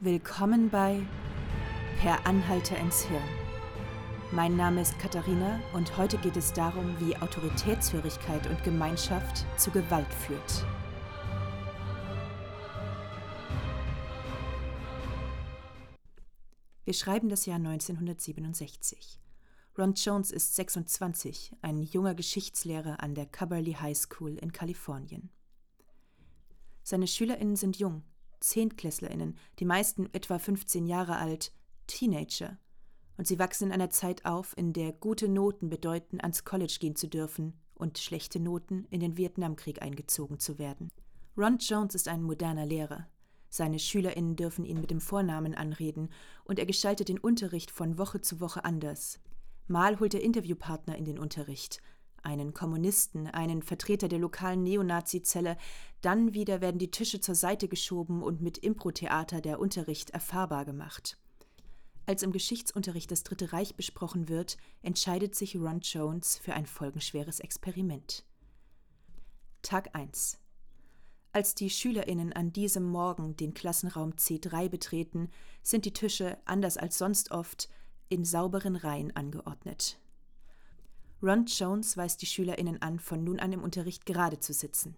Willkommen bei Per Anhalter ins Hirn. Mein Name ist Katharina und heute geht es darum, wie Autoritätshörigkeit und Gemeinschaft zu Gewalt führt. Wir schreiben das Jahr 1967. Ron Jones ist 26, ein junger Geschichtslehrer an der Cubberley High School in Kalifornien. Seine SchülerInnen sind jung, ZehntklässlerInnen, die meisten etwa 15 Jahre alt, Teenager. Und sie wachsen in einer Zeit auf, in der gute Noten bedeuten, ans College gehen zu dürfen und schlechte Noten in den Vietnamkrieg eingezogen zu werden. Ron Jones ist ein moderner Lehrer. Seine SchülerInnen dürfen ihn mit dem Vornamen anreden und er gestaltet den Unterricht von Woche zu Woche anders. Mal holt er Interviewpartner in den Unterricht, einen Kommunisten, einen Vertreter der lokalen Neonazi-Zelle, dann wieder werden die Tische zur Seite geschoben und mit Impro-Theater der Unterricht erfahrbar gemacht. Als im Geschichtsunterricht das Dritte Reich besprochen wird, entscheidet sich Ron Jones für ein folgenschweres Experiment. Tag 1 als die SchülerInnen an diesem Morgen den Klassenraum C3 betreten, sind die Tische, anders als sonst oft, in sauberen Reihen angeordnet. Ron Jones weist die SchülerInnen an, von nun an im Unterricht gerade zu sitzen.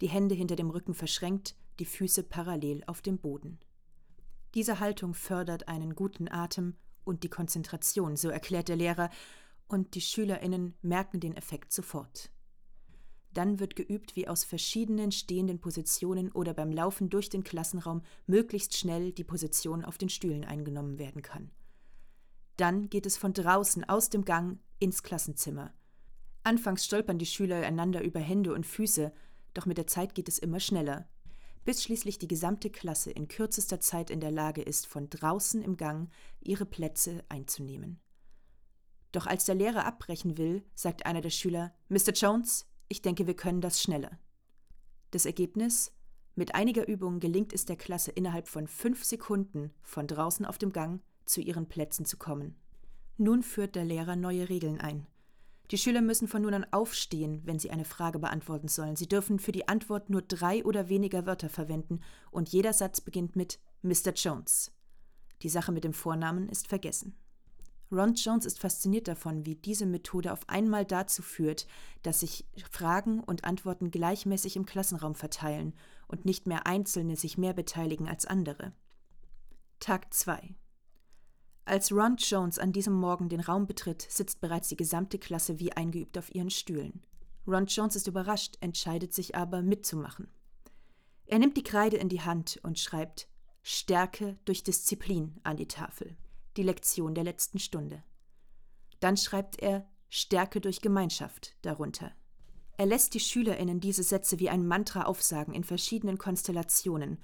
Die Hände hinter dem Rücken verschränkt, die Füße parallel auf dem Boden. Diese Haltung fördert einen guten Atem und die Konzentration, so erklärt der Lehrer, und die SchülerInnen merken den Effekt sofort. Dann wird geübt, wie aus verschiedenen stehenden Positionen oder beim Laufen durch den Klassenraum möglichst schnell die Position auf den Stühlen eingenommen werden kann. Dann geht es von draußen aus dem Gang ins Klassenzimmer. Anfangs stolpern die Schüler einander über Hände und Füße, doch mit der Zeit geht es immer schneller, bis schließlich die gesamte Klasse in kürzester Zeit in der Lage ist, von draußen im Gang ihre Plätze einzunehmen. Doch als der Lehrer abbrechen will, sagt einer der Schüler Mr. Jones, ich denke, wir können das schneller. Das Ergebnis? Mit einiger Übung gelingt es der Klasse innerhalb von fünf Sekunden von draußen auf dem Gang zu ihren Plätzen zu kommen. Nun führt der Lehrer neue Regeln ein. Die Schüler müssen von nun an aufstehen, wenn sie eine Frage beantworten sollen. Sie dürfen für die Antwort nur drei oder weniger Wörter verwenden und jeder Satz beginnt mit Mr. Jones. Die Sache mit dem Vornamen ist vergessen. Ron Jones ist fasziniert davon, wie diese Methode auf einmal dazu führt, dass sich Fragen und Antworten gleichmäßig im Klassenraum verteilen und nicht mehr Einzelne sich mehr beteiligen als andere. Tag 2 Als Ron Jones an diesem Morgen den Raum betritt, sitzt bereits die gesamte Klasse wie eingeübt auf ihren Stühlen. Ron Jones ist überrascht, entscheidet sich aber mitzumachen. Er nimmt die Kreide in die Hand und schreibt Stärke durch Disziplin an die Tafel die Lektion der letzten Stunde. Dann schreibt er Stärke durch Gemeinschaft darunter. Er lässt die Schülerinnen diese Sätze wie ein Mantra aufsagen in verschiedenen Konstellationen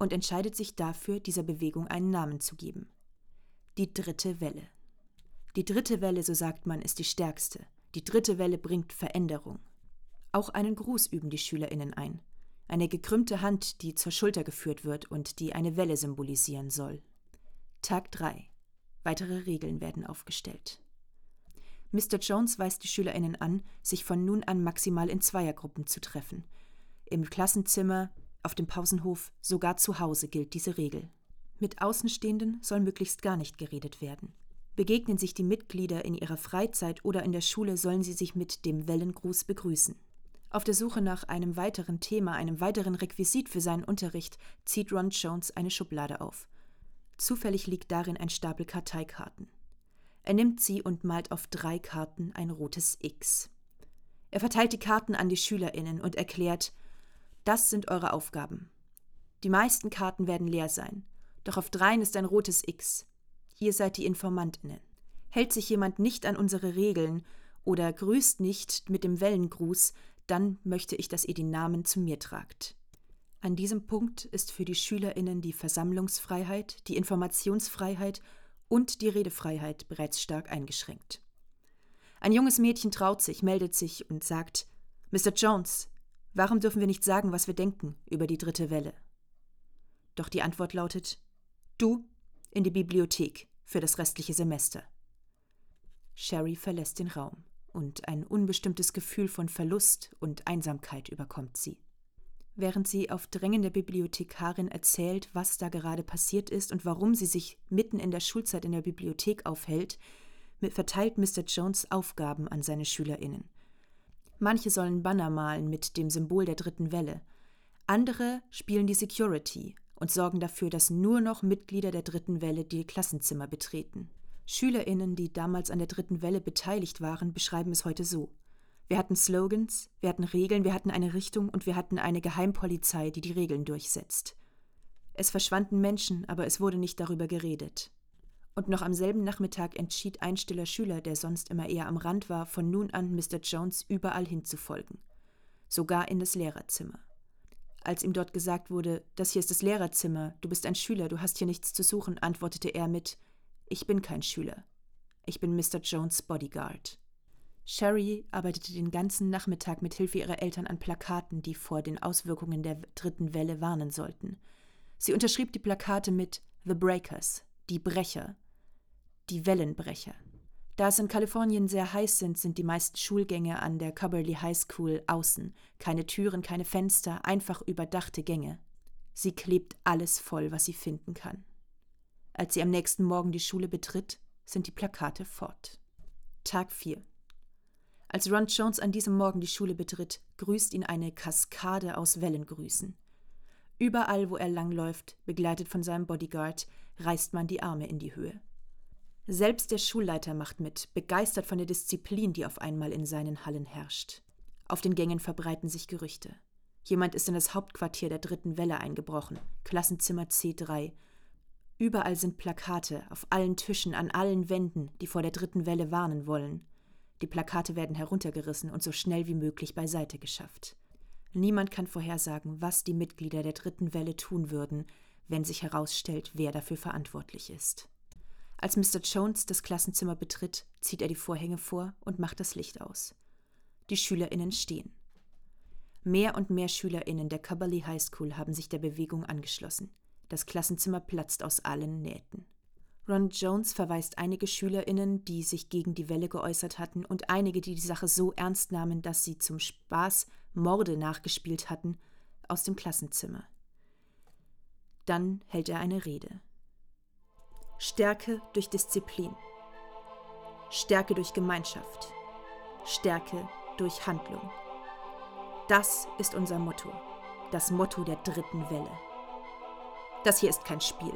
und entscheidet sich dafür, dieser Bewegung einen Namen zu geben. Die dritte Welle. Die dritte Welle, so sagt man, ist die stärkste. Die dritte Welle bringt Veränderung. Auch einen Gruß üben die Schülerinnen ein. Eine gekrümmte Hand, die zur Schulter geführt wird und die eine Welle symbolisieren soll. Tag 3. Weitere Regeln werden aufgestellt. Mr. Jones weist die SchülerInnen an, sich von nun an maximal in Zweiergruppen zu treffen. Im Klassenzimmer, auf dem Pausenhof, sogar zu Hause gilt diese Regel. Mit Außenstehenden soll möglichst gar nicht geredet werden. Begegnen sich die Mitglieder in ihrer Freizeit oder in der Schule, sollen sie sich mit dem Wellengruß begrüßen. Auf der Suche nach einem weiteren Thema, einem weiteren Requisit für seinen Unterricht, zieht Ron Jones eine Schublade auf. Zufällig liegt darin ein Stapel Karteikarten. Er nimmt sie und malt auf drei Karten ein rotes X. Er verteilt die Karten an die Schülerinnen und erklärt, das sind eure Aufgaben. Die meisten Karten werden leer sein, doch auf dreien ist ein rotes X. Ihr seid die Informantinnen. Hält sich jemand nicht an unsere Regeln oder grüßt nicht mit dem Wellengruß, dann möchte ich, dass ihr die Namen zu mir tragt. An diesem Punkt ist für die Schülerinnen die Versammlungsfreiheit, die Informationsfreiheit und die Redefreiheit bereits stark eingeschränkt. Ein junges Mädchen traut sich, meldet sich und sagt Mr. Jones, warum dürfen wir nicht sagen, was wir denken über die dritte Welle? Doch die Antwort lautet Du in die Bibliothek für das restliche Semester. Sherry verlässt den Raum und ein unbestimmtes Gefühl von Verlust und Einsamkeit überkommt sie. Während sie auf Drängen der Bibliothekarin erzählt, was da gerade passiert ist und warum sie sich mitten in der Schulzeit in der Bibliothek aufhält, verteilt Mr. Jones Aufgaben an seine SchülerInnen. Manche sollen Banner malen mit dem Symbol der dritten Welle. Andere spielen die Security und sorgen dafür, dass nur noch Mitglieder der dritten Welle die Klassenzimmer betreten. SchülerInnen, die damals an der dritten Welle beteiligt waren, beschreiben es heute so. Wir hatten Slogans, wir hatten Regeln, wir hatten eine Richtung und wir hatten eine Geheimpolizei, die die Regeln durchsetzt. Es verschwanden Menschen, aber es wurde nicht darüber geredet. Und noch am selben Nachmittag entschied ein stiller Schüler, der sonst immer eher am Rand war, von nun an Mr. Jones überall hinzufolgen. Sogar in das Lehrerzimmer. Als ihm dort gesagt wurde, das hier ist das Lehrerzimmer, du bist ein Schüler, du hast hier nichts zu suchen, antwortete er mit Ich bin kein Schüler. Ich bin Mr. Jones Bodyguard. Sherry arbeitete den ganzen Nachmittag mit Hilfe ihrer Eltern an Plakaten, die vor den Auswirkungen der dritten Welle warnen sollten. Sie unterschrieb die Plakate mit The Breakers, die Brecher, die Wellenbrecher. Da es in Kalifornien sehr heiß sind, sind die meisten Schulgänge an der Cubberley High School außen. Keine Türen, keine Fenster, einfach überdachte Gänge. Sie klebt alles voll, was sie finden kann. Als sie am nächsten Morgen die Schule betritt, sind die Plakate fort. Tag 4 als Ron Jones an diesem Morgen die Schule betritt, grüßt ihn eine Kaskade aus Wellengrüßen. Überall, wo er langläuft, begleitet von seinem Bodyguard, reißt man die Arme in die Höhe. Selbst der Schulleiter macht mit, begeistert von der Disziplin, die auf einmal in seinen Hallen herrscht. Auf den Gängen verbreiten sich Gerüchte. Jemand ist in das Hauptquartier der dritten Welle eingebrochen, Klassenzimmer C3. Überall sind Plakate, auf allen Tischen, an allen Wänden, die vor der dritten Welle warnen wollen. Die Plakate werden heruntergerissen und so schnell wie möglich beiseite geschafft. Niemand kann vorhersagen, was die Mitglieder der dritten Welle tun würden, wenn sich herausstellt, wer dafür verantwortlich ist. Als Mr. Jones das Klassenzimmer betritt, zieht er die Vorhänge vor und macht das Licht aus. Die Schülerinnen stehen. Mehr und mehr Schülerinnen der Cubberley High School haben sich der Bewegung angeschlossen. Das Klassenzimmer platzt aus allen Nähten. Ron Jones verweist einige SchülerInnen, die sich gegen die Welle geäußert hatten, und einige, die die Sache so ernst nahmen, dass sie zum Spaß Morde nachgespielt hatten, aus dem Klassenzimmer. Dann hält er eine Rede. Stärke durch Disziplin. Stärke durch Gemeinschaft. Stärke durch Handlung. Das ist unser Motto. Das Motto der dritten Welle. Das hier ist kein Spiel.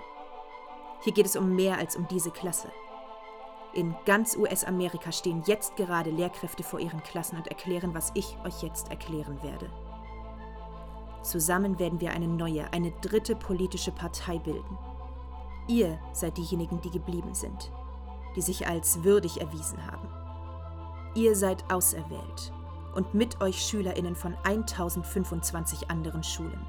Hier geht es um mehr als um diese Klasse. In ganz US-Amerika stehen jetzt gerade Lehrkräfte vor ihren Klassen und erklären, was ich euch jetzt erklären werde. Zusammen werden wir eine neue, eine dritte politische Partei bilden. Ihr seid diejenigen, die geblieben sind, die sich als würdig erwiesen haben. Ihr seid auserwählt und mit euch Schülerinnen von 1025 anderen Schulen.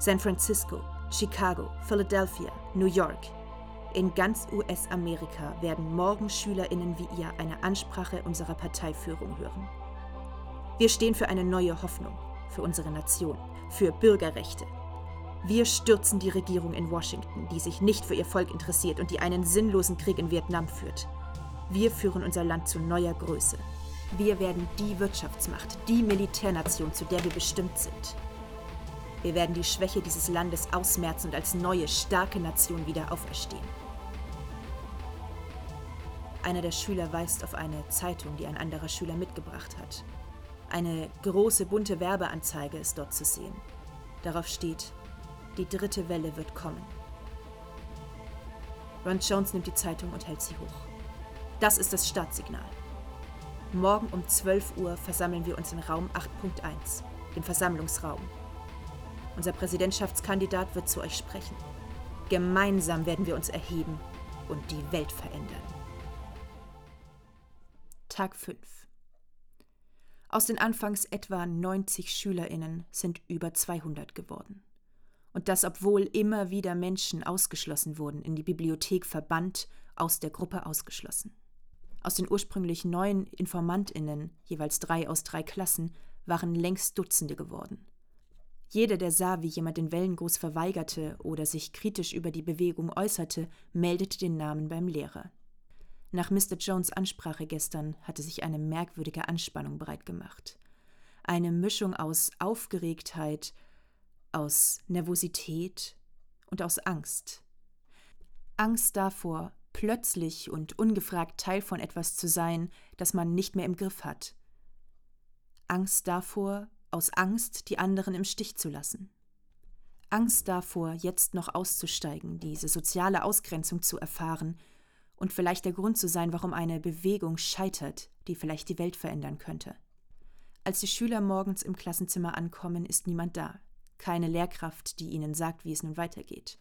San Francisco, Chicago, Philadelphia, New York, in ganz US-Amerika werden morgen Schülerinnen wie ihr eine Ansprache unserer Parteiführung hören. Wir stehen für eine neue Hoffnung, für unsere Nation, für Bürgerrechte. Wir stürzen die Regierung in Washington, die sich nicht für ihr Volk interessiert und die einen sinnlosen Krieg in Vietnam führt. Wir führen unser Land zu neuer Größe. Wir werden die Wirtschaftsmacht, die Militärnation, zu der wir bestimmt sind. Wir werden die Schwäche dieses Landes ausmerzen und als neue, starke Nation wieder auferstehen. Einer der Schüler weist auf eine Zeitung, die ein anderer Schüler mitgebracht hat. Eine große bunte Werbeanzeige ist dort zu sehen. Darauf steht, die dritte Welle wird kommen. Ron Jones nimmt die Zeitung und hält sie hoch. Das ist das Startsignal. Morgen um 12 Uhr versammeln wir uns in Raum 8.1, dem Versammlungsraum. Unser Präsidentschaftskandidat wird zu euch sprechen. Gemeinsam werden wir uns erheben und die Welt verändern. Tag 5 Aus den anfangs etwa 90 Schülerinnen sind über 200 geworden. Und das, obwohl immer wieder Menschen ausgeschlossen wurden, in die Bibliothek verbannt, aus der Gruppe ausgeschlossen. Aus den ursprünglich neun Informantinnen, jeweils drei aus drei Klassen, waren längst Dutzende geworden. Jeder, der sah, wie jemand den Wellengruß verweigerte oder sich kritisch über die Bewegung äußerte, meldete den Namen beim Lehrer. Nach Mr. Jones Ansprache gestern hatte sich eine merkwürdige Anspannung breit gemacht. Eine Mischung aus Aufgeregtheit, aus Nervosität und aus Angst. Angst davor, plötzlich und ungefragt Teil von etwas zu sein, das man nicht mehr im Griff hat. Angst davor, aus Angst die anderen im Stich zu lassen. Angst davor, jetzt noch auszusteigen, diese soziale Ausgrenzung zu erfahren und vielleicht der Grund zu sein, warum eine Bewegung scheitert, die vielleicht die Welt verändern könnte. Als die Schüler morgens im Klassenzimmer ankommen, ist niemand da. Keine Lehrkraft, die ihnen sagt, wie es nun weitergeht.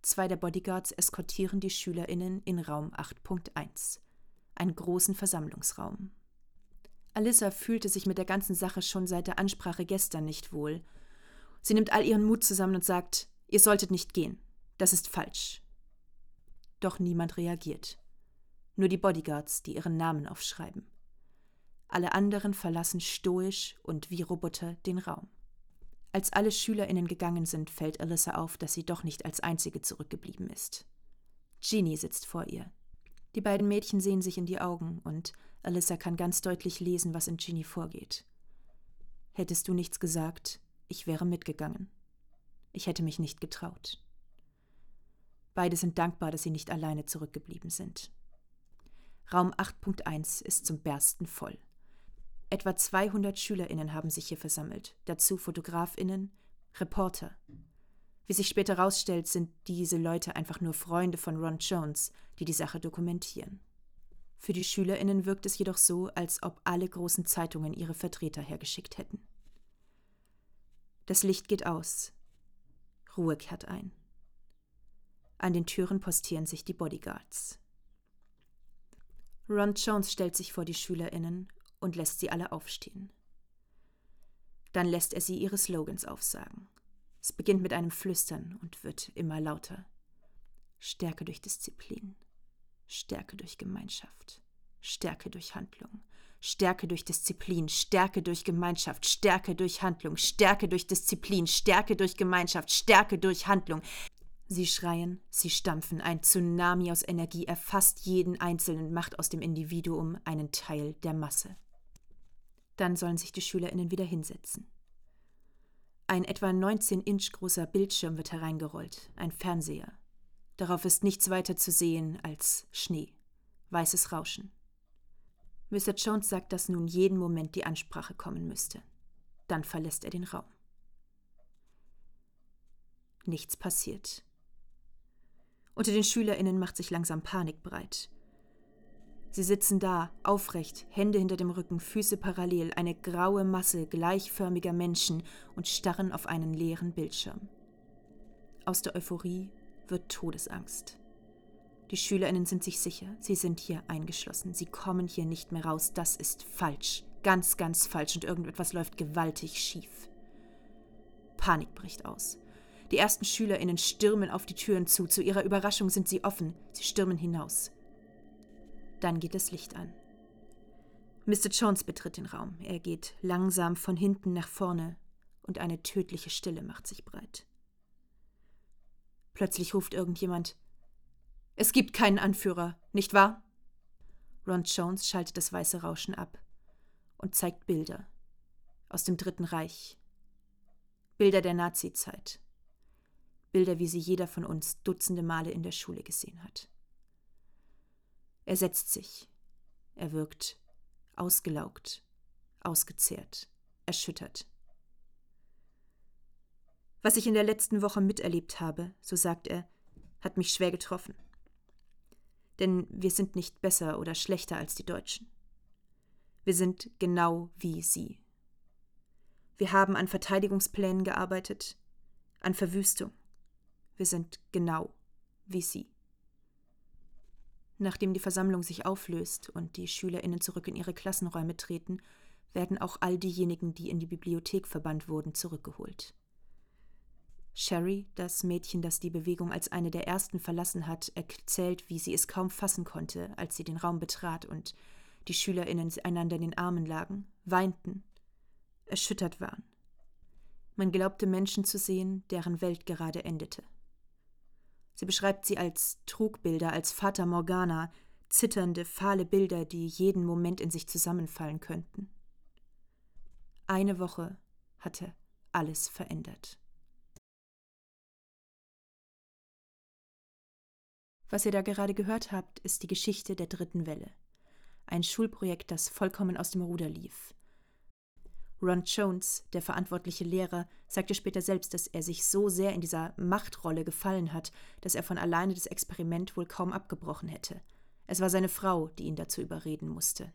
Zwei der Bodyguards eskortieren die SchülerInnen in Raum 8.1, einen großen Versammlungsraum. Alyssa fühlte sich mit der ganzen Sache schon seit der Ansprache gestern nicht wohl. Sie nimmt all ihren Mut zusammen und sagt: Ihr solltet nicht gehen. Das ist falsch. Doch niemand reagiert. Nur die Bodyguards, die ihren Namen aufschreiben. Alle anderen verlassen stoisch und wie Roboter den Raum. Als alle SchülerInnen gegangen sind, fällt Alyssa auf, dass sie doch nicht als einzige zurückgeblieben ist. Jeannie sitzt vor ihr. Die beiden Mädchen sehen sich in die Augen und Alyssa kann ganz deutlich lesen, was in Ginny vorgeht. Hättest du nichts gesagt, ich wäre mitgegangen. Ich hätte mich nicht getraut. Beide sind dankbar, dass sie nicht alleine zurückgeblieben sind. Raum 8.1 ist zum Bersten voll. Etwa 200 SchülerInnen haben sich hier versammelt, dazu FotografInnen, Reporter. Wie sich später herausstellt, sind diese Leute einfach nur Freunde von Ron Jones, die die Sache dokumentieren. Für die SchülerInnen wirkt es jedoch so, als ob alle großen Zeitungen ihre Vertreter hergeschickt hätten. Das Licht geht aus. Ruhe kehrt ein. An den Türen postieren sich die Bodyguards. Ron Jones stellt sich vor die SchülerInnen und lässt sie alle aufstehen. Dann lässt er sie ihre Slogans aufsagen. Es beginnt mit einem Flüstern und wird immer lauter. Stärke durch Disziplin, Stärke durch Gemeinschaft, Stärke durch Handlung, Stärke durch Disziplin, Stärke durch Gemeinschaft, Stärke durch Handlung, Stärke durch Disziplin, Stärke durch Gemeinschaft, Stärke durch Handlung. Sie schreien, sie stampfen, ein Tsunami aus Energie erfasst jeden Einzelnen, macht aus dem Individuum einen Teil der Masse. Dann sollen sich die SchülerInnen wieder hinsetzen. Ein etwa 19 Inch großer Bildschirm wird hereingerollt, ein Fernseher. Darauf ist nichts weiter zu sehen als Schnee, weißes Rauschen. Mr. Jones sagt, dass nun jeden Moment die Ansprache kommen müsste. Dann verlässt er den Raum. Nichts passiert. Unter den SchülerInnen macht sich langsam Panik breit. Sie sitzen da, aufrecht, Hände hinter dem Rücken, Füße parallel, eine graue Masse gleichförmiger Menschen und starren auf einen leeren Bildschirm. Aus der Euphorie wird Todesangst. Die Schülerinnen sind sich sicher, sie sind hier eingeschlossen, sie kommen hier nicht mehr raus, das ist falsch, ganz, ganz falsch und irgendetwas läuft gewaltig schief. Panik bricht aus. Die ersten Schülerinnen stürmen auf die Türen zu, zu ihrer Überraschung sind sie offen, sie stürmen hinaus. Dann geht das Licht an. Mr. Jones betritt den Raum. Er geht langsam von hinten nach vorne und eine tödliche Stille macht sich breit. Plötzlich ruft irgendjemand: Es gibt keinen Anführer, nicht wahr? Ron Jones schaltet das weiße Rauschen ab und zeigt Bilder aus dem Dritten Reich. Bilder der Nazizeit. Bilder, wie sie jeder von uns dutzende Male in der Schule gesehen hat. Er setzt sich. Er wirkt ausgelaugt, ausgezehrt, erschüttert. Was ich in der letzten Woche miterlebt habe, so sagt er, hat mich schwer getroffen. Denn wir sind nicht besser oder schlechter als die Deutschen. Wir sind genau wie sie. Wir haben an Verteidigungsplänen gearbeitet, an Verwüstung. Wir sind genau wie sie. Nachdem die Versammlung sich auflöst und die SchülerInnen zurück in ihre Klassenräume treten, werden auch all diejenigen, die in die Bibliothek verbannt wurden, zurückgeholt. Sherry, das Mädchen, das die Bewegung als eine der ersten verlassen hat, erzählt, wie sie es kaum fassen konnte, als sie den Raum betrat und die SchülerInnen einander in den Armen lagen, weinten, erschüttert waren. Man glaubte Menschen zu sehen, deren Welt gerade endete. Sie beschreibt sie als Trugbilder, als Fata Morgana, zitternde, fahle Bilder, die jeden Moment in sich zusammenfallen könnten. Eine Woche hatte alles verändert. Was ihr da gerade gehört habt, ist die Geschichte der dritten Welle. Ein Schulprojekt, das vollkommen aus dem Ruder lief. Ron Jones, der verantwortliche Lehrer, sagte später selbst, dass er sich so sehr in dieser Machtrolle gefallen hat, dass er von alleine das Experiment wohl kaum abgebrochen hätte. Es war seine Frau, die ihn dazu überreden musste.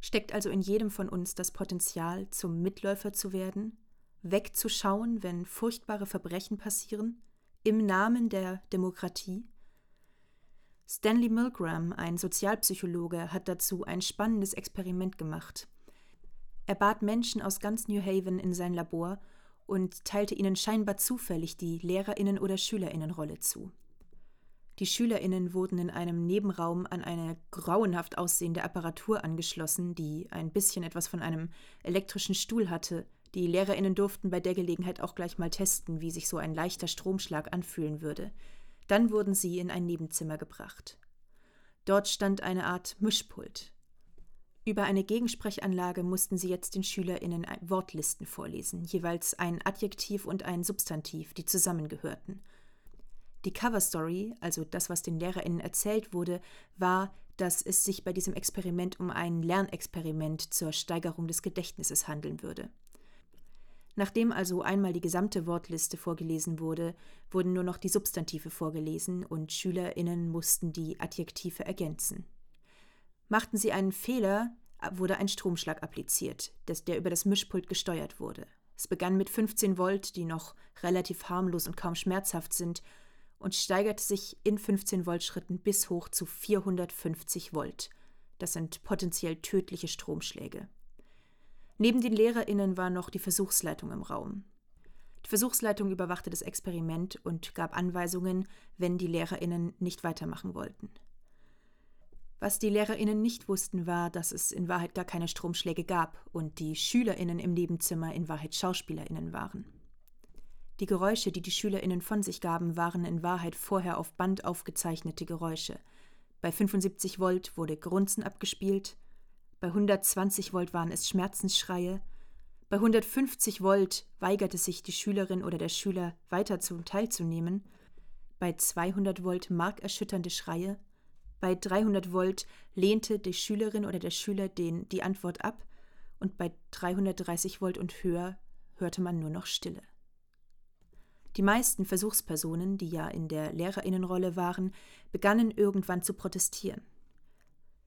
Steckt also in jedem von uns das Potenzial, zum Mitläufer zu werden, wegzuschauen, wenn furchtbare Verbrechen passieren, im Namen der Demokratie? Stanley Milgram, ein Sozialpsychologe, hat dazu ein spannendes Experiment gemacht. Er bat Menschen aus ganz New Haven in sein Labor und teilte ihnen scheinbar zufällig die Lehrerinnen- oder Schülerinnenrolle zu. Die Schülerinnen wurden in einem Nebenraum an eine grauenhaft aussehende Apparatur angeschlossen, die ein bisschen etwas von einem elektrischen Stuhl hatte. Die Lehrerinnen durften bei der Gelegenheit auch gleich mal testen, wie sich so ein leichter Stromschlag anfühlen würde. Dann wurden sie in ein Nebenzimmer gebracht. Dort stand eine Art Mischpult. Über eine Gegensprechanlage mussten sie jetzt den SchülerInnen Wortlisten vorlesen, jeweils ein Adjektiv und ein Substantiv, die zusammengehörten. Die Coverstory, also das, was den LehrerInnen erzählt wurde, war, dass es sich bei diesem Experiment um ein Lernexperiment zur Steigerung des Gedächtnisses handeln würde. Nachdem also einmal die gesamte Wortliste vorgelesen wurde, wurden nur noch die Substantive vorgelesen und SchülerInnen mussten die Adjektive ergänzen. Machten sie einen Fehler, wurde ein Stromschlag appliziert, der über das Mischpult gesteuert wurde. Es begann mit 15 Volt, die noch relativ harmlos und kaum schmerzhaft sind, und steigerte sich in 15 Volt Schritten bis hoch zu 450 Volt. Das sind potenziell tödliche Stromschläge. Neben den LehrerInnen war noch die Versuchsleitung im Raum. Die Versuchsleitung überwachte das Experiment und gab Anweisungen, wenn die LehrerInnen nicht weitermachen wollten. Was die LehrerInnen nicht wussten, war, dass es in Wahrheit gar keine Stromschläge gab und die SchülerInnen im Nebenzimmer in Wahrheit SchauspielerInnen waren. Die Geräusche, die die SchülerInnen von sich gaben, waren in Wahrheit vorher auf Band aufgezeichnete Geräusche. Bei 75 Volt wurde Grunzen abgespielt, bei 120 Volt waren es Schmerzensschreie. Bei 150 Volt weigerte sich die Schülerin oder der Schüler weiter zum teilzunehmen. Bei 200 Volt markerschütternde Schreie. Bei 300 Volt lehnte die Schülerin oder der Schüler den, die Antwort ab. Und bei 330 Volt und höher hörte man nur noch Stille. Die meisten Versuchspersonen, die ja in der Lehrerinnenrolle waren, begannen irgendwann zu protestieren.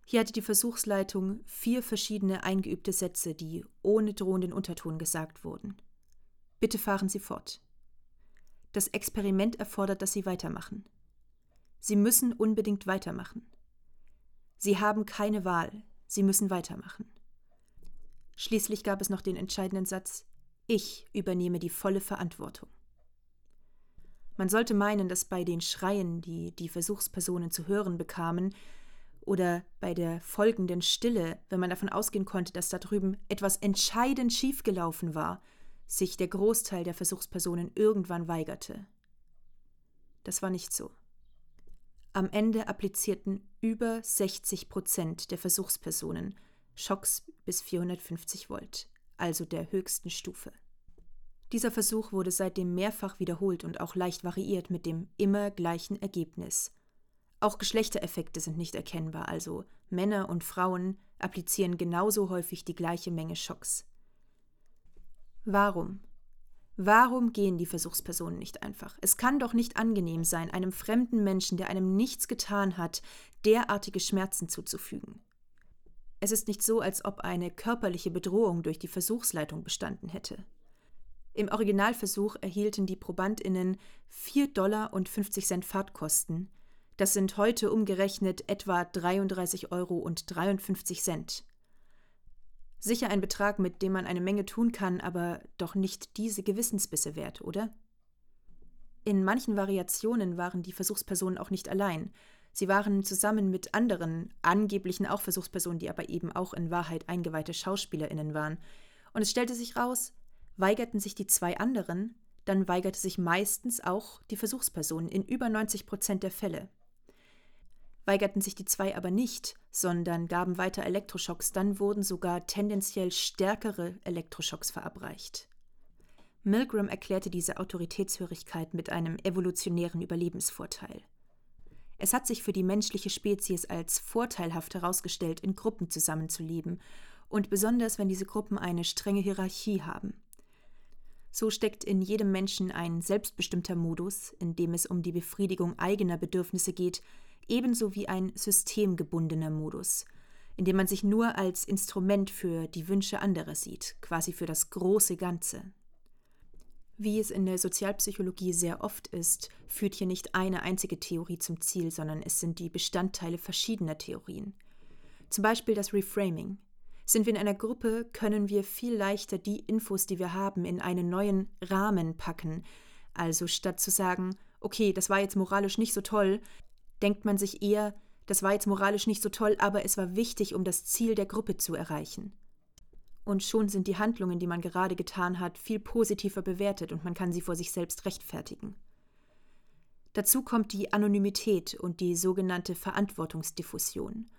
Hier hatte die Versuchsleitung vier verschiedene eingeübte Sätze, die ohne drohenden Unterton gesagt wurden. Bitte fahren Sie fort. Das Experiment erfordert, dass Sie weitermachen. Sie müssen unbedingt weitermachen. Sie haben keine Wahl, Sie müssen weitermachen. Schließlich gab es noch den entscheidenden Satz Ich übernehme die volle Verantwortung. Man sollte meinen, dass bei den Schreien, die die Versuchspersonen zu hören bekamen, oder bei der folgenden Stille, wenn man davon ausgehen konnte, dass da drüben etwas entscheidend schiefgelaufen war, sich der Großteil der Versuchspersonen irgendwann weigerte. Das war nicht so. Am Ende applizierten über 60 Prozent der Versuchspersonen Schocks bis 450 Volt, also der höchsten Stufe. Dieser Versuch wurde seitdem mehrfach wiederholt und auch leicht variiert mit dem immer gleichen Ergebnis. Auch Geschlechtereffekte sind nicht erkennbar, also Männer und Frauen applizieren genauso häufig die gleiche Menge Schocks. Warum? Warum gehen die Versuchspersonen nicht einfach? Es kann doch nicht angenehm sein, einem fremden Menschen, der einem nichts getan hat, derartige Schmerzen zuzufügen. Es ist nicht so, als ob eine körperliche Bedrohung durch die Versuchsleitung bestanden hätte. Im Originalversuch erhielten die Probandinnen 4 Dollar und 50 Cent Fahrtkosten, das sind heute umgerechnet etwa 33 Euro und 53 Cent. Sicher ein Betrag, mit dem man eine Menge tun kann, aber doch nicht diese Gewissensbisse wert, oder? In manchen Variationen waren die Versuchspersonen auch nicht allein. Sie waren zusammen mit anderen, angeblichen auch Versuchspersonen, die aber eben auch in Wahrheit eingeweihte SchauspielerInnen waren. Und es stellte sich raus, weigerten sich die zwei anderen, dann weigerte sich meistens auch die Versuchsperson in über 90 Prozent der Fälle weigerten sich die zwei aber nicht, sondern gaben weiter Elektroschocks, dann wurden sogar tendenziell stärkere Elektroschocks verabreicht. Milgram erklärte diese Autoritätshörigkeit mit einem evolutionären Überlebensvorteil. Es hat sich für die menschliche Spezies als vorteilhaft herausgestellt, in Gruppen zusammenzuleben, und besonders wenn diese Gruppen eine strenge Hierarchie haben. So steckt in jedem Menschen ein selbstbestimmter Modus, in dem es um die Befriedigung eigener Bedürfnisse geht, ebenso wie ein systemgebundener Modus, in dem man sich nur als Instrument für die Wünsche anderer sieht, quasi für das große Ganze. Wie es in der Sozialpsychologie sehr oft ist, führt hier nicht eine einzige Theorie zum Ziel, sondern es sind die Bestandteile verschiedener Theorien. Zum Beispiel das Reframing. Sind wir in einer Gruppe, können wir viel leichter die Infos, die wir haben, in einen neuen Rahmen packen. Also statt zu sagen, okay, das war jetzt moralisch nicht so toll, denkt man sich eher, das war jetzt moralisch nicht so toll, aber es war wichtig, um das Ziel der Gruppe zu erreichen. Und schon sind die Handlungen, die man gerade getan hat, viel positiver bewertet und man kann sie vor sich selbst rechtfertigen. Dazu kommt die Anonymität und die sogenannte Verantwortungsdiffusion.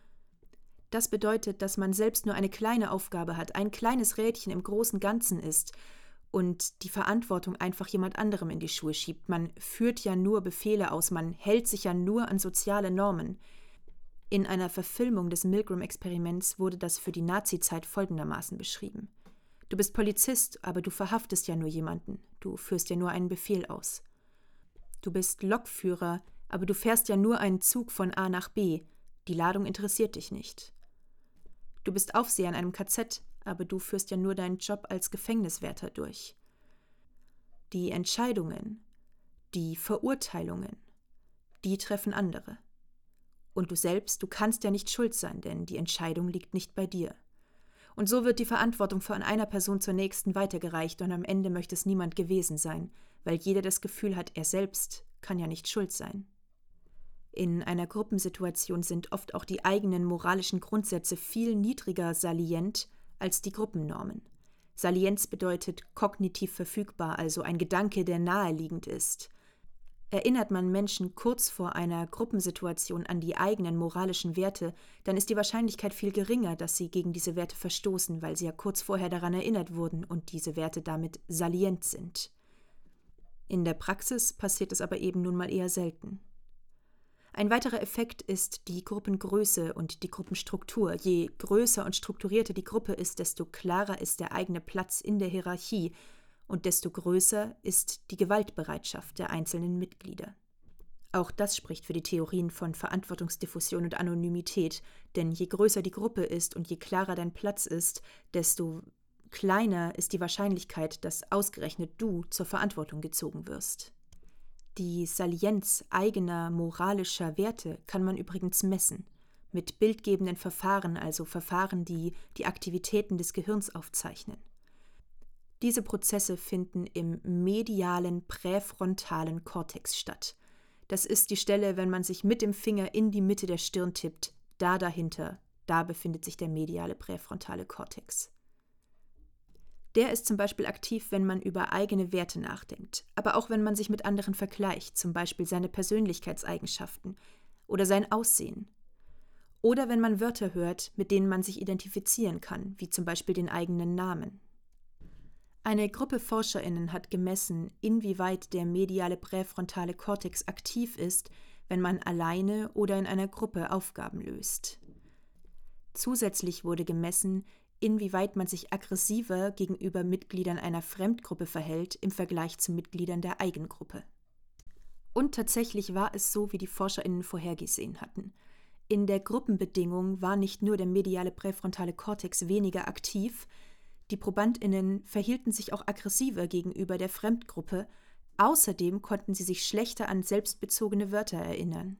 Das bedeutet, dass man selbst nur eine kleine Aufgabe hat, ein kleines Rädchen im großen Ganzen ist und die Verantwortung einfach jemand anderem in die Schuhe schiebt. Man führt ja nur Befehle aus, man hält sich ja nur an soziale Normen. In einer Verfilmung des Milgram-Experiments wurde das für die Nazizeit folgendermaßen beschrieben. Du bist Polizist, aber du verhaftest ja nur jemanden, du führst ja nur einen Befehl aus. Du bist Lokführer, aber du fährst ja nur einen Zug von A nach B, die Ladung interessiert dich nicht. Du bist Aufseher in einem KZ, aber du führst ja nur deinen Job als Gefängniswärter durch. Die Entscheidungen, die Verurteilungen, die treffen andere. Und du selbst, du kannst ja nicht schuld sein, denn die Entscheidung liegt nicht bei dir. Und so wird die Verantwortung von einer Person zur nächsten weitergereicht und am Ende möchte es niemand gewesen sein, weil jeder das Gefühl hat, er selbst kann ja nicht schuld sein. In einer Gruppensituation sind oft auch die eigenen moralischen Grundsätze viel niedriger salient als die Gruppennormen. Salienz bedeutet kognitiv verfügbar, also ein Gedanke, der naheliegend ist. Erinnert man Menschen kurz vor einer Gruppensituation an die eigenen moralischen Werte, dann ist die Wahrscheinlichkeit viel geringer, dass sie gegen diese Werte verstoßen, weil sie ja kurz vorher daran erinnert wurden und diese Werte damit salient sind. In der Praxis passiert es aber eben nun mal eher selten. Ein weiterer Effekt ist die Gruppengröße und die Gruppenstruktur. Je größer und strukturierter die Gruppe ist, desto klarer ist der eigene Platz in der Hierarchie und desto größer ist die Gewaltbereitschaft der einzelnen Mitglieder. Auch das spricht für die Theorien von Verantwortungsdiffusion und Anonymität, denn je größer die Gruppe ist und je klarer dein Platz ist, desto kleiner ist die Wahrscheinlichkeit, dass ausgerechnet du zur Verantwortung gezogen wirst. Die Salienz eigener moralischer Werte kann man übrigens messen, mit bildgebenden Verfahren, also Verfahren, die die Aktivitäten des Gehirns aufzeichnen. Diese Prozesse finden im medialen präfrontalen Kortex statt. Das ist die Stelle, wenn man sich mit dem Finger in die Mitte der Stirn tippt, da dahinter, da befindet sich der mediale präfrontale Kortex. Der ist zum Beispiel aktiv, wenn man über eigene Werte nachdenkt, aber auch wenn man sich mit anderen vergleicht, zum Beispiel seine Persönlichkeitseigenschaften oder sein Aussehen. Oder wenn man Wörter hört, mit denen man sich identifizieren kann, wie zum Beispiel den eigenen Namen. Eine Gruppe Forscherinnen hat gemessen, inwieweit der mediale präfrontale Kortex aktiv ist, wenn man alleine oder in einer Gruppe Aufgaben löst. Zusätzlich wurde gemessen, inwieweit man sich aggressiver gegenüber Mitgliedern einer Fremdgruppe verhält im Vergleich zu Mitgliedern der Eigengruppe. Und tatsächlich war es so, wie die Forscherinnen vorhergesehen hatten. In der Gruppenbedingung war nicht nur der mediale präfrontale Kortex weniger aktiv, die Probandinnen verhielten sich auch aggressiver gegenüber der Fremdgruppe, außerdem konnten sie sich schlechter an selbstbezogene Wörter erinnern.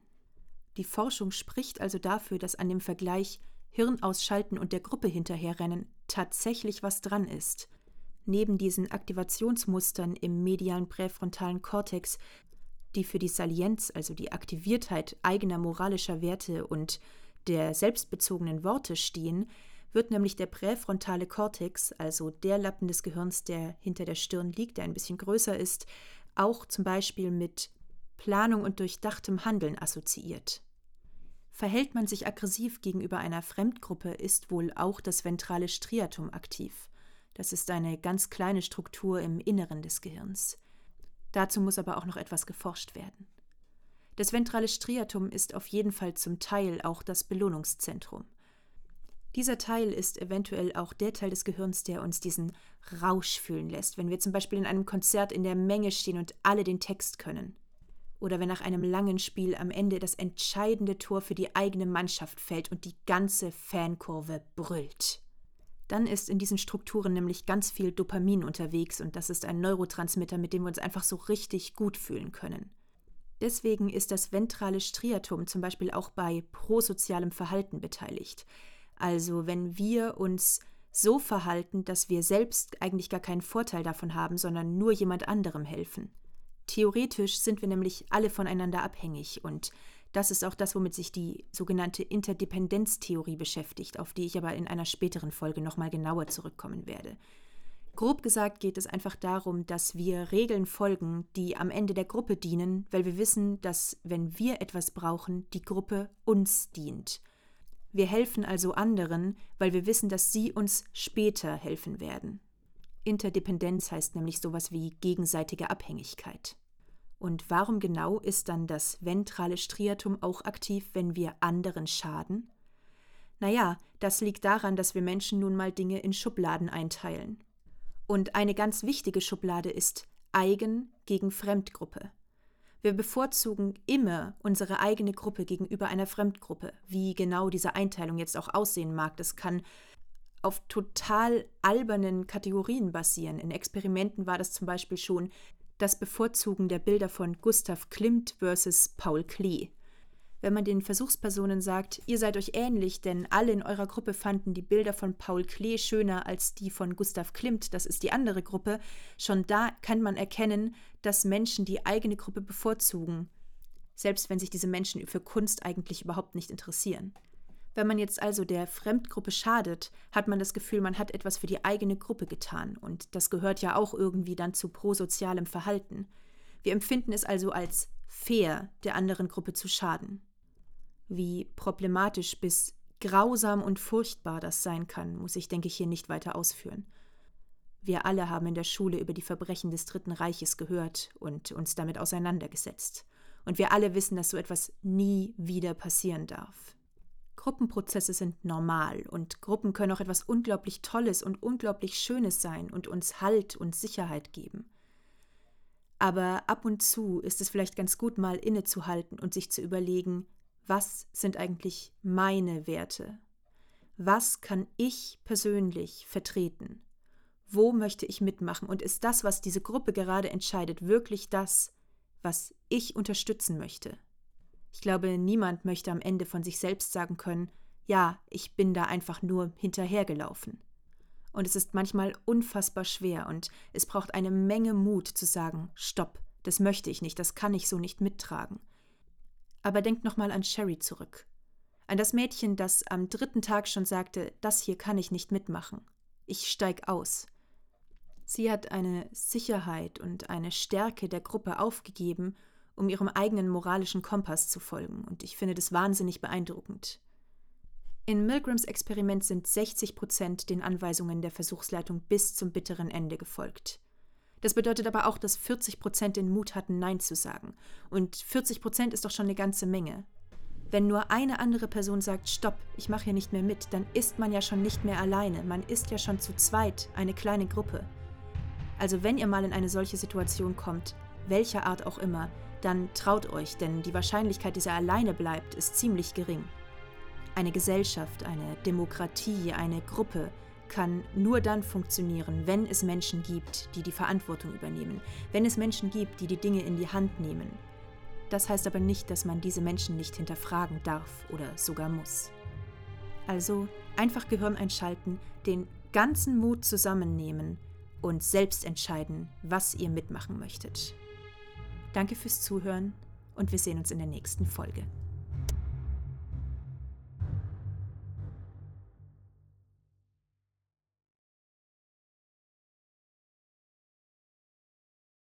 Die Forschung spricht also dafür, dass an dem Vergleich Hirn ausschalten und der Gruppe hinterherrennen tatsächlich was dran ist. Neben diesen Aktivationsmustern im medialen präfrontalen Kortex, die für die Salienz, also die Aktiviertheit eigener moralischer Werte und der selbstbezogenen Worte stehen, wird nämlich der präfrontale Kortex, also der Lappen des Gehirns, der hinter der Stirn liegt, der ein bisschen größer ist, auch zum Beispiel mit Planung und durchdachtem Handeln assoziiert. Verhält man sich aggressiv gegenüber einer Fremdgruppe, ist wohl auch das ventrale Striatum aktiv. Das ist eine ganz kleine Struktur im Inneren des Gehirns. Dazu muss aber auch noch etwas geforscht werden. Das ventrale Striatum ist auf jeden Fall zum Teil auch das Belohnungszentrum. Dieser Teil ist eventuell auch der Teil des Gehirns, der uns diesen Rausch fühlen lässt, wenn wir zum Beispiel in einem Konzert in der Menge stehen und alle den Text können. Oder wenn nach einem langen Spiel am Ende das entscheidende Tor für die eigene Mannschaft fällt und die ganze Fankurve brüllt. Dann ist in diesen Strukturen nämlich ganz viel Dopamin unterwegs und das ist ein Neurotransmitter, mit dem wir uns einfach so richtig gut fühlen können. Deswegen ist das ventrale Striatum zum Beispiel auch bei prosozialem Verhalten beteiligt. Also wenn wir uns so verhalten, dass wir selbst eigentlich gar keinen Vorteil davon haben, sondern nur jemand anderem helfen. Theoretisch sind wir nämlich alle voneinander abhängig und das ist auch das, womit sich die sogenannte Interdependenztheorie beschäftigt, auf die ich aber in einer späteren Folge nochmal genauer zurückkommen werde. Grob gesagt geht es einfach darum, dass wir Regeln folgen, die am Ende der Gruppe dienen, weil wir wissen, dass wenn wir etwas brauchen, die Gruppe uns dient. Wir helfen also anderen, weil wir wissen, dass sie uns später helfen werden. Interdependenz heißt nämlich sowas wie gegenseitige Abhängigkeit. Und warum genau ist dann das ventrale Striatum auch aktiv, wenn wir anderen schaden? Naja, das liegt daran, dass wir Menschen nun mal Dinge in Schubladen einteilen. Und eine ganz wichtige Schublade ist Eigen gegen Fremdgruppe. Wir bevorzugen immer unsere eigene Gruppe gegenüber einer Fremdgruppe. Wie genau diese Einteilung jetzt auch aussehen mag, das kann auf total albernen Kategorien basieren. In Experimenten war das zum Beispiel schon das Bevorzugen der Bilder von Gustav Klimt versus Paul Klee wenn man den Versuchspersonen sagt, ihr seid euch ähnlich, denn alle in eurer Gruppe fanden die Bilder von Paul Klee schöner als die von Gustav Klimt, das ist die andere Gruppe, schon da kann man erkennen, dass Menschen die eigene Gruppe bevorzugen, selbst wenn sich diese Menschen für Kunst eigentlich überhaupt nicht interessieren. Wenn man jetzt also der Fremdgruppe schadet, hat man das Gefühl, man hat etwas für die eigene Gruppe getan, und das gehört ja auch irgendwie dann zu prosozialem Verhalten. Wir empfinden es also als fair, der anderen Gruppe zu schaden. Wie problematisch bis grausam und furchtbar das sein kann, muss ich, denke ich, hier nicht weiter ausführen. Wir alle haben in der Schule über die Verbrechen des Dritten Reiches gehört und uns damit auseinandergesetzt. Und wir alle wissen, dass so etwas nie wieder passieren darf. Gruppenprozesse sind normal und Gruppen können auch etwas unglaublich Tolles und unglaublich Schönes sein und uns Halt und Sicherheit geben. Aber ab und zu ist es vielleicht ganz gut, mal innezuhalten und sich zu überlegen, was sind eigentlich meine Werte? Was kann ich persönlich vertreten? Wo möchte ich mitmachen? Und ist das, was diese Gruppe gerade entscheidet, wirklich das, was ich unterstützen möchte? Ich glaube, niemand möchte am Ende von sich selbst sagen können, ja, ich bin da einfach nur hinterhergelaufen. Und es ist manchmal unfassbar schwer und es braucht eine Menge Mut zu sagen, stopp, das möchte ich nicht, das kann ich so nicht mittragen. Aber denkt nochmal an Sherry zurück. An das Mädchen, das am dritten Tag schon sagte, das hier kann ich nicht mitmachen. Ich steig aus. Sie hat eine Sicherheit und eine Stärke der Gruppe aufgegeben, um ihrem eigenen moralischen Kompass zu folgen, und ich finde das wahnsinnig beeindruckend. In Milgrams Experiment sind 60 Prozent den Anweisungen der Versuchsleitung bis zum bitteren Ende gefolgt. Das bedeutet aber auch, dass 40 Prozent den Mut hatten, Nein zu sagen. Und 40 Prozent ist doch schon eine ganze Menge. Wenn nur eine andere Person sagt, stopp, ich mache hier nicht mehr mit, dann ist man ja schon nicht mehr alleine. Man ist ja schon zu zweit, eine kleine Gruppe. Also wenn ihr mal in eine solche Situation kommt, welcher Art auch immer, dann traut euch, denn die Wahrscheinlichkeit, dass ihr alleine bleibt, ist ziemlich gering. Eine Gesellschaft, eine Demokratie, eine Gruppe kann nur dann funktionieren, wenn es Menschen gibt, die die Verantwortung übernehmen, wenn es Menschen gibt, die die Dinge in die Hand nehmen. Das heißt aber nicht, dass man diese Menschen nicht hinterfragen darf oder sogar muss. Also einfach Gehirn einschalten, den ganzen Mut zusammennehmen und selbst entscheiden, was ihr mitmachen möchtet. Danke fürs Zuhören und wir sehen uns in der nächsten Folge.